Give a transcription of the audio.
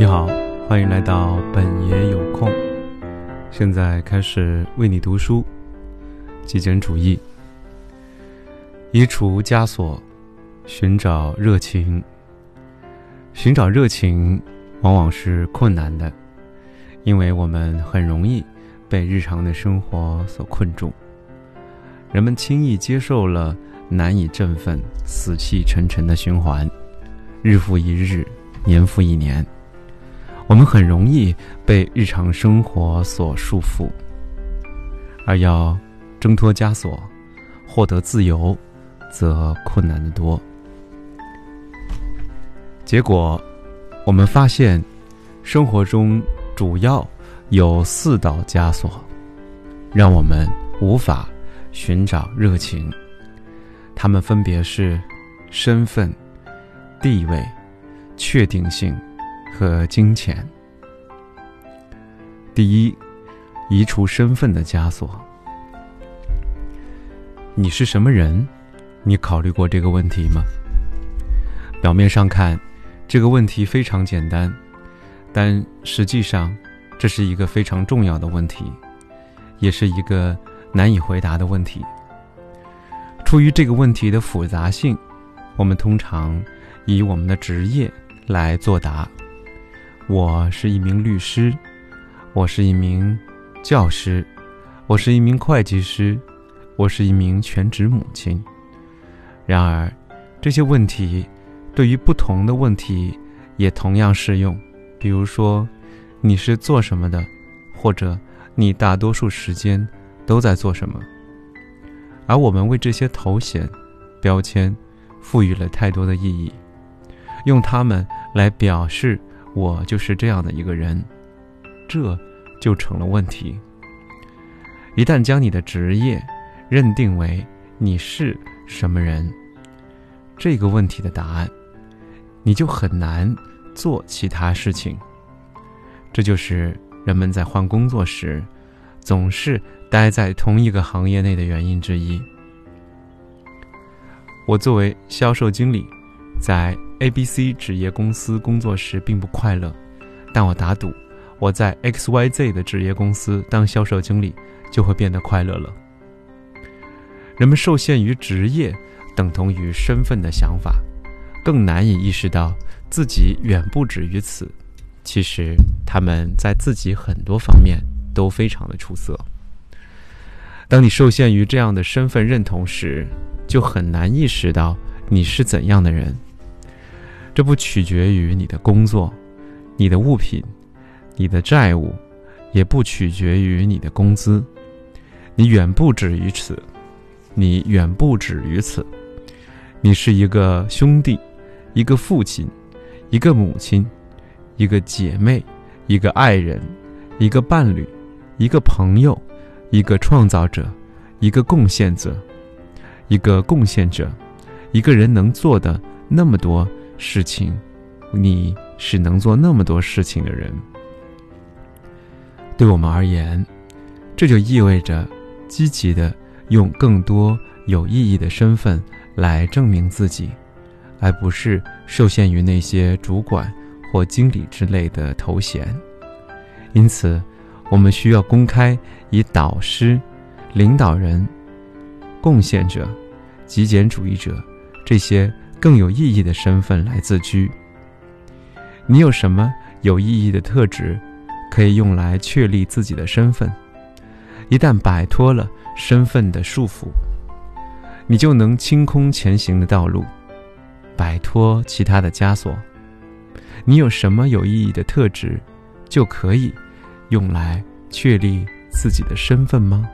你好，欢迎来到本爷有空。现在开始为你读书。极简主义，移除枷锁，寻找热情。寻找热情，往往是困难的，因为我们很容易被日常的生活所困住。人们轻易接受了难以振奋、死气沉沉的循环，日复一日，年复一年。我们很容易被日常生活所束缚，而要挣脱枷锁、获得自由，则困难得多。结果，我们发现，生活中主要有四道枷锁，让我们无法寻找热情。它们分别是身份、地位、确定性。和金钱。第一，移除身份的枷锁。你是什么人？你考虑过这个问题吗？表面上看，这个问题非常简单，但实际上，这是一个非常重要的问题，也是一个难以回答的问题。出于这个问题的复杂性，我们通常以我们的职业来作答。我是一名律师，我是一名教师，我是一名会计师，我是一名全职母亲。然而，这些问题对于不同的问题也同样适用。比如说，你是做什么的，或者你大多数时间都在做什么。而我们为这些头衔、标签赋予了太多的意义，用它们来表示。我就是这样的一个人，这就成了问题。一旦将你的职业认定为你是什么人，这个问题的答案，你就很难做其他事情。这就是人们在换工作时总是待在同一个行业内的原因之一。我作为销售经理，在。A、B、C 职业公司工作时并不快乐，但我打赌，我在 X、Y、Z 的职业公司当销售经理就会变得快乐了。人们受限于职业等同于身份的想法，更难以意识到自己远不止于此。其实他们在自己很多方面都非常的出色。当你受限于这样的身份认同时，就很难意识到你是怎样的人。这不取决于你的工作、你的物品、你的债务，也不取决于你的工资。你远不止于此，你远不止于此。你是一个兄弟，一个父亲，一个母亲，一个姐妹，一个爱人，一个伴侣，一个朋友，一个创造者，一个贡献者，一个贡献者，一个人能做的那么多。事情，你是能做那么多事情的人。对我们而言，这就意味着积极的用更多有意义的身份来证明自己，而不是受限于那些主管或经理之类的头衔。因此，我们需要公开以导师、领导人、贡献者、极简主义者这些。更有意义的身份来自居。你有什么有意义的特质，可以用来确立自己的身份？一旦摆脱了身份的束缚，你就能清空前行的道路，摆脱其他的枷锁。你有什么有意义的特质，就可以用来确立自己的身份吗？